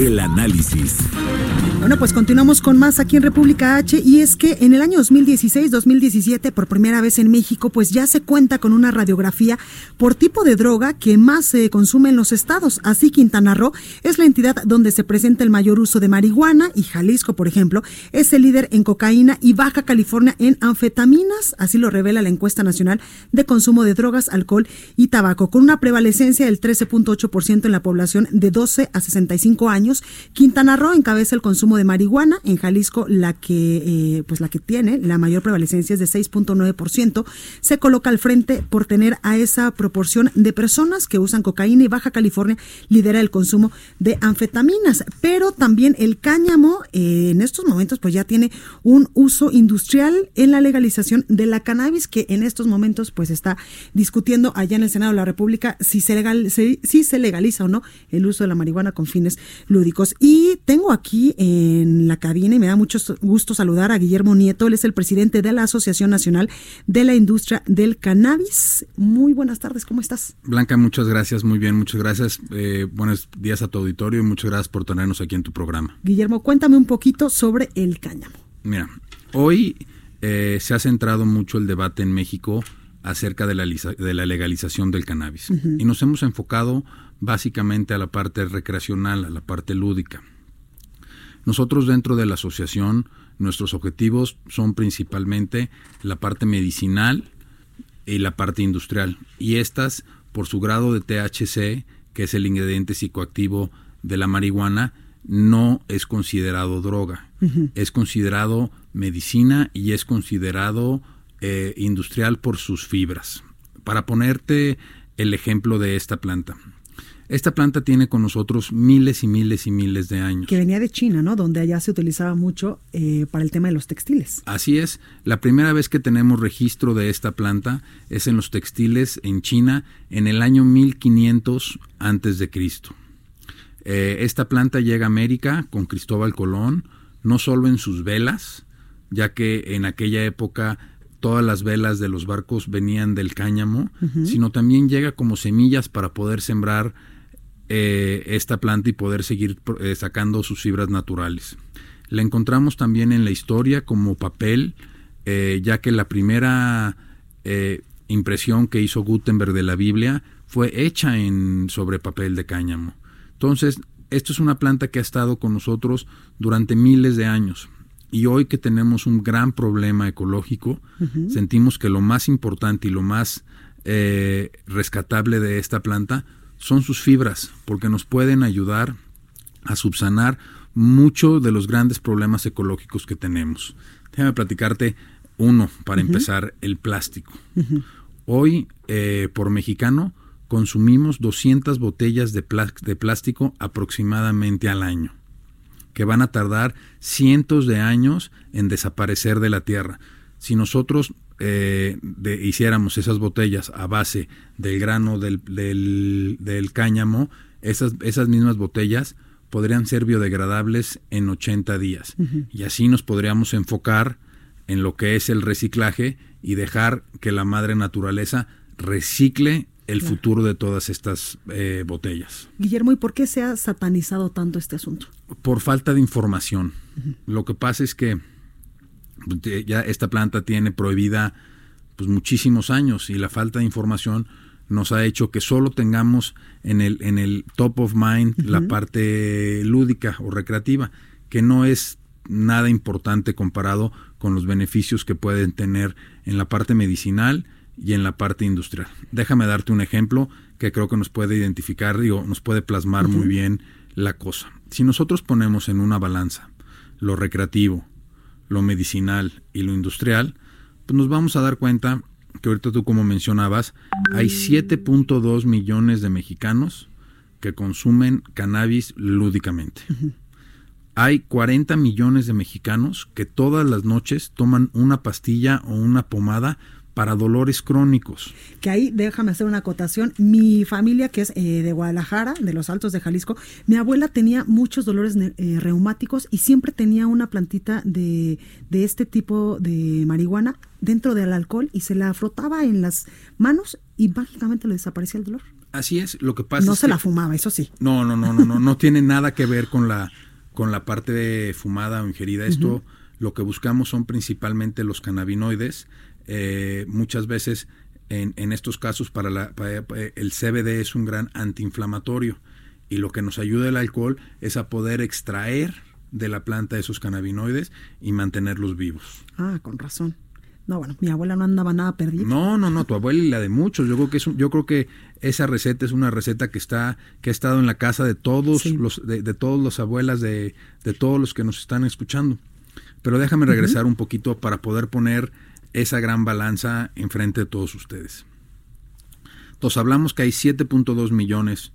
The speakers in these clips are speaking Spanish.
El análisis. Bueno, pues continuamos con más aquí en República H y es que en el año 2016-2017, por primera vez en México, pues ya se cuenta con una radiografía por tipo de droga que más se consume en los estados. Así Quintana Roo es la entidad donde se presenta el mayor uso de marihuana y Jalisco, por ejemplo, es el líder en cocaína y Baja California en anfetaminas. Así lo revela la encuesta nacional de consumo de drogas, alcohol y tabaco, con una prevalecencia del 13.8% en la población de 12 a 65 años. Quintana Roo encabeza el consumo de marihuana. En Jalisco, la que, eh, pues la que tiene la mayor prevalecencia es de 6.9%. Se coloca al frente por tener a esa proporción de personas que usan cocaína y Baja California lidera el consumo de anfetaminas. Pero también el cáñamo eh, en estos momentos pues ya tiene un uso industrial en la legalización de la cannabis que en estos momentos pues está discutiendo allá en el Senado de la República si se, legal, si, se legaliza o no el uso de la marihuana con fines lúdicos. Y tengo aquí en la cabina y me da mucho gusto saludar a Guillermo Nieto. Él es el presidente de la Asociación Nacional de la Industria del Cannabis. Muy buenas tardes, ¿cómo estás? Blanca, muchas gracias, muy bien, muchas gracias. Eh, buenos días a tu auditorio y muchas gracias por tenernos aquí en tu programa. Guillermo, cuéntame un poquito sobre el cáñamo. Mira, hoy eh, se ha centrado mucho el debate en México acerca de la, de la legalización del cannabis uh -huh. y nos hemos enfocado básicamente a la parte recreacional, a la parte lúdica. Nosotros dentro de la asociación, nuestros objetivos son principalmente la parte medicinal y la parte industrial. Y estas, por su grado de THC, que es el ingrediente psicoactivo de la marihuana, no es considerado droga. Uh -huh. Es considerado medicina y es considerado eh, industrial por sus fibras. Para ponerte el ejemplo de esta planta. Esta planta tiene con nosotros miles y miles y miles de años. Que venía de China, ¿no? Donde allá se utilizaba mucho eh, para el tema de los textiles. Así es. La primera vez que tenemos registro de esta planta es en los textiles en China en el año 1500 antes de Cristo. Eh, esta planta llega a América con Cristóbal Colón, no solo en sus velas, ya que en aquella época todas las velas de los barcos venían del cáñamo, uh -huh. sino también llega como semillas para poder sembrar eh, esta planta y poder seguir eh, sacando sus fibras naturales. La encontramos también en la historia como papel, eh, ya que la primera eh, impresión que hizo Gutenberg de la Biblia fue hecha en sobre papel de cáñamo. Entonces, esto es una planta que ha estado con nosotros durante miles de años. Y hoy que tenemos un gran problema ecológico, uh -huh. sentimos que lo más importante y lo más eh, rescatable de esta planta son sus fibras, porque nos pueden ayudar a subsanar mucho de los grandes problemas ecológicos que tenemos. Déjame platicarte uno para uh -huh. empezar, el plástico. Uh -huh. Hoy, eh, por mexicano, consumimos 200 botellas de, de plástico aproximadamente al año, que van a tardar cientos de años en desaparecer de la Tierra. Si nosotros eh, de, hiciéramos esas botellas a base del grano del, del, del cáñamo, esas, esas, mismas botellas podrían ser biodegradables en 80 días. Uh -huh. Y así nos podríamos enfocar en lo que es el reciclaje y dejar que la madre naturaleza recicle el futuro de todas estas eh, botellas. Guillermo, ¿y por qué se ha satanizado tanto este asunto? Por falta de información. Uh -huh. Lo que pasa es que ya esta planta tiene prohibida pues muchísimos años y la falta de información nos ha hecho que solo tengamos en el, en el top of mind uh -huh. la parte lúdica o recreativa, que no es nada importante comparado con los beneficios que pueden tener en la parte medicinal y en la parte industrial. Déjame darte un ejemplo que creo que nos puede identificar, digo, nos puede plasmar uh -huh. muy bien la cosa. Si nosotros ponemos en una balanza lo recreativo, lo medicinal y lo industrial, pues nos vamos a dar cuenta que ahorita tú como mencionabas, hay 7.2 millones de mexicanos que consumen cannabis lúdicamente. Hay 40 millones de mexicanos que todas las noches toman una pastilla o una pomada para dolores crónicos. Que ahí déjame hacer una acotación. Mi familia, que es eh, de Guadalajara, de los Altos de Jalisco, mi abuela tenía muchos dolores eh, reumáticos y siempre tenía una plantita de, de este tipo de marihuana dentro del alcohol y se la frotaba en las manos y mágicamente le desaparecía el dolor. Así es, lo que pasa no es se que- la fumaba, eso sí. No, no, no, no, no, no tiene nada que ver con la con la parte de fumada o ingerida. Esto lo que buscamos son principalmente los cannabinoides. Eh, muchas veces en, en estos casos para, la, para- el CBD es un gran antiinflamatorio y lo que nos ayuda el alcohol es a poder extraer de la planta esos cannabinoides y mantenerlos vivos. Ah, con razón. No, bueno, mi abuela no andaba nada perdida. No, no, no, tu abuela y la de muchos. Yo creo que es un- yo creo que esa receta es una receta que está que ha estado en la casa de todos Sí. los de, de todos los abuelas de, de todos los que nos están escuchando. Pero déjame regresar un poquito para poder poner esa gran balanza enfrente de todos ustedes. Entonces hablamos que hay 7.2 millones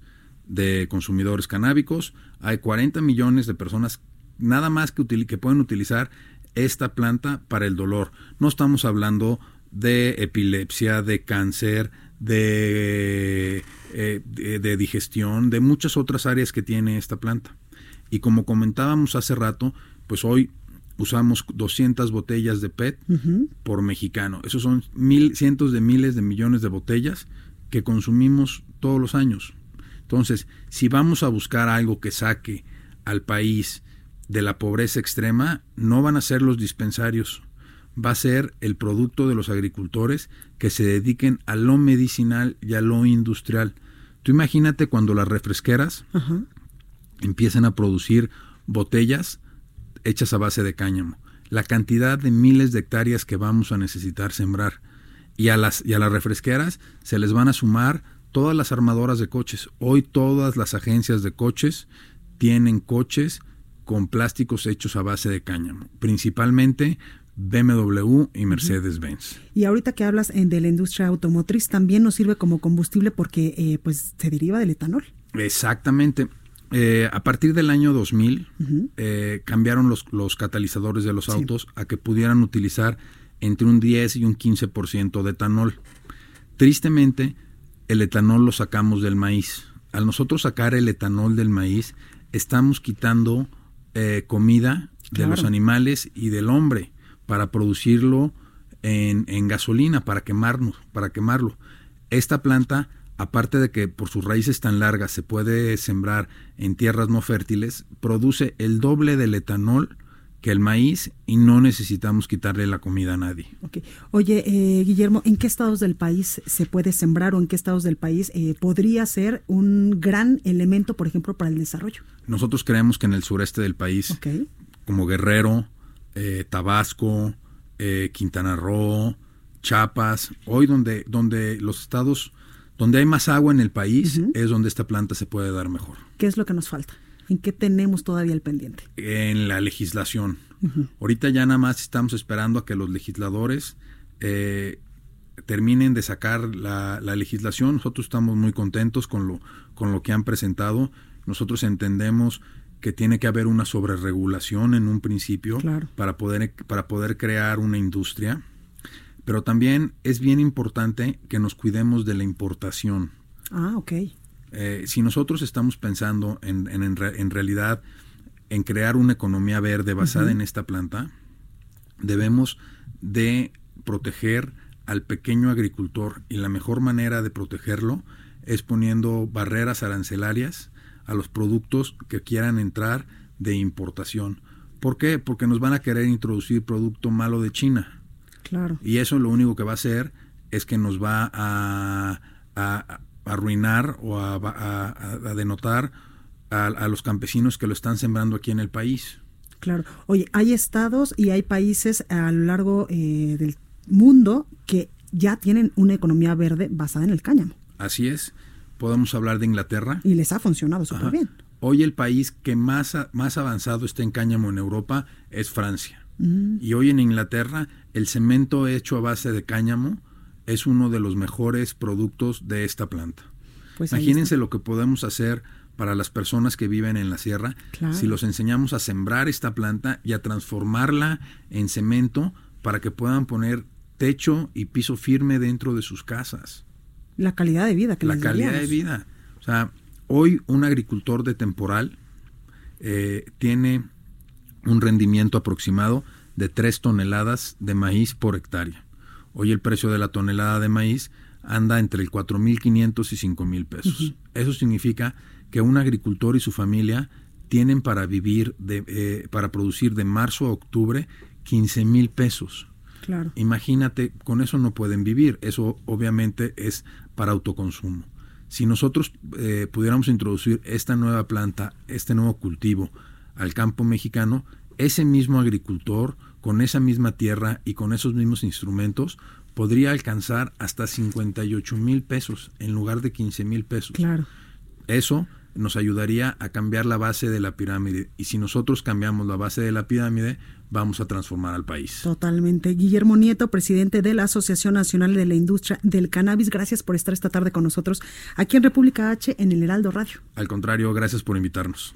de consumidores canábicos, hay 40 millones de personas nada más que, que pueden utilizar esta planta para el dolor. No estamos hablando de epilepsia, de cáncer, eh, de, de digestión, de muchas otras áreas que tiene esta planta. Y como comentábamos hace rato, pues hoy usamos 200 botellas de PET por mexicano. Esos son mil, cientos de miles de millones de botellas que consumimos todos los años. Entonces, si vamos a buscar algo que saque al país de la pobreza extrema, no van a ser los dispensarios, va a ser el producto de los agricultores que se dediquen a lo medicinal y a lo industrial. Tú imagínate cuando las refresqueras Ajá. empiezan a producir botellas hechas a base de cáñamo. La cantidad de miles de hectáreas que vamos a necesitar sembrar. Y a las, y a las refresqueras se les van a sumar todas las armadoras de coches. Hoy todas las agencias de coches tienen coches con plásticos hechos a base de cáñamo. Principalmente BMW y Mercedes-Benz. Y ahorita que hablas eh, de la industria automotriz, también nos sirve como combustible porque eh, pues se deriva del etanol. Exactamente. Eh, a partir del año 2000 eh, cambiaron los, los catalizadores de los autos a que pudieran utilizar entre un 10 y un 15% de etanol. Tristemente, el etanol lo sacamos del maíz. Al nosotros sacar el etanol del maíz, estamos quitando eh, comida de los animales y del hombre para producirlo en, en gasolina, para quemarnos, para quemarlo. Esta planta, aparte de que por sus raíces tan largas se puede sembrar en tierras no fértiles, produce el doble del etanol que el maíz y no necesitamos quitarle la comida a nadie. Ok. Oye, eh, Guillermo, ¿en qué estados del país se puede sembrar o en qué estados del país eh, podría ser un gran elemento, por ejemplo, para el desarrollo? Nosotros creemos que en el sureste del país, como Guerrero, eh, Tabasco, eh, Quintana Roo, Chiapas, hoy donde, donde los estados, donde hay más agua en el país, es donde esta planta se puede dar mejor. ¿Qué es lo que nos falta? ¿En qué tenemos todavía el pendiente? En la legislación. Ahorita ya nada más estamos esperando a que los legisladores eh, terminen de sacar la, la legislación. Nosotros estamos muy contentos con lo, con lo que han presentado. Nosotros entendemos que tiene que haber una sobreregulación en un principio Claro. para, poder, para poder crear una industria. Pero también es bien importante que nos cuidemos de la importación. Ah, ok. Eh, si nosotros estamos pensando en, en, en re- en realidad en crear una economía verde basada en esta planta, debemos de proteger al pequeño agricultor y la mejor manera de protegerlo es poniendo barreras arancelarias a los productos que quieran entrar de importación. ¿Por qué? Porque nos van a querer introducir producto malo de China. Claro. Y eso lo único que va a hacer es que nos va a, a- a arruinar o a, denotar a, los campesinos que lo están sembrando aquí en el país. Claro. Oye, hay estados y hay países a lo largo eh, del mundo que ya tienen una economía verde basada en el cáñamo Así es. Podemos hablar de Inglaterra. y les ha funcionado súper bien. Hoy el país que más, más avanzado está en cáñamo en Europa es Francia. Mm. Y hoy en Inglaterra el cemento hecho a base de cáñamo es uno de los mejores productos de esta planta. Pues Imagínense lo que podemos hacer para las personas que viven en la sierra Claro. si los enseñamos a sembrar esta planta y a transformarla en cemento para que puedan poner techo y piso firme dentro de sus casas. La calidad de vida que La les calidad de vida. O sea, hoy un agricultor de temporal eh, tiene un rendimiento aproximado de 3 toneladas de maíz por hectárea. Hoy el precio de la tonelada de maíz anda entre el 4.500 y 5.000 pesos. Eso significa que un agricultor y su familia tienen para vivir, de, eh, para producir de marzo a octubre 15.000 pesos. Claro. Imagínate, con eso no pueden vivir. Eso obviamente es para autoconsumo. Si nosotros eh, pudiéramos introducir esta nueva planta, este nuevo cultivo al campo mexicano, ese mismo agricultor, con esa misma tierra y con esos mismos instrumentos, podría alcanzar hasta 58 mil pesos en lugar de 15 mil pesos. Claro. Eso nos ayudaría a cambiar la base de la pirámide. Y si nosotros cambiamos la base de la pirámide, vamos a transformar al país. Totalmente. Guillermo Nieto, presidente de la Asociación Nacional de la Industria del Cannabis, gracias por estar esta tarde con nosotros aquí en República H en el Heraldo Radio. Al contrario, gracias por invitarnos.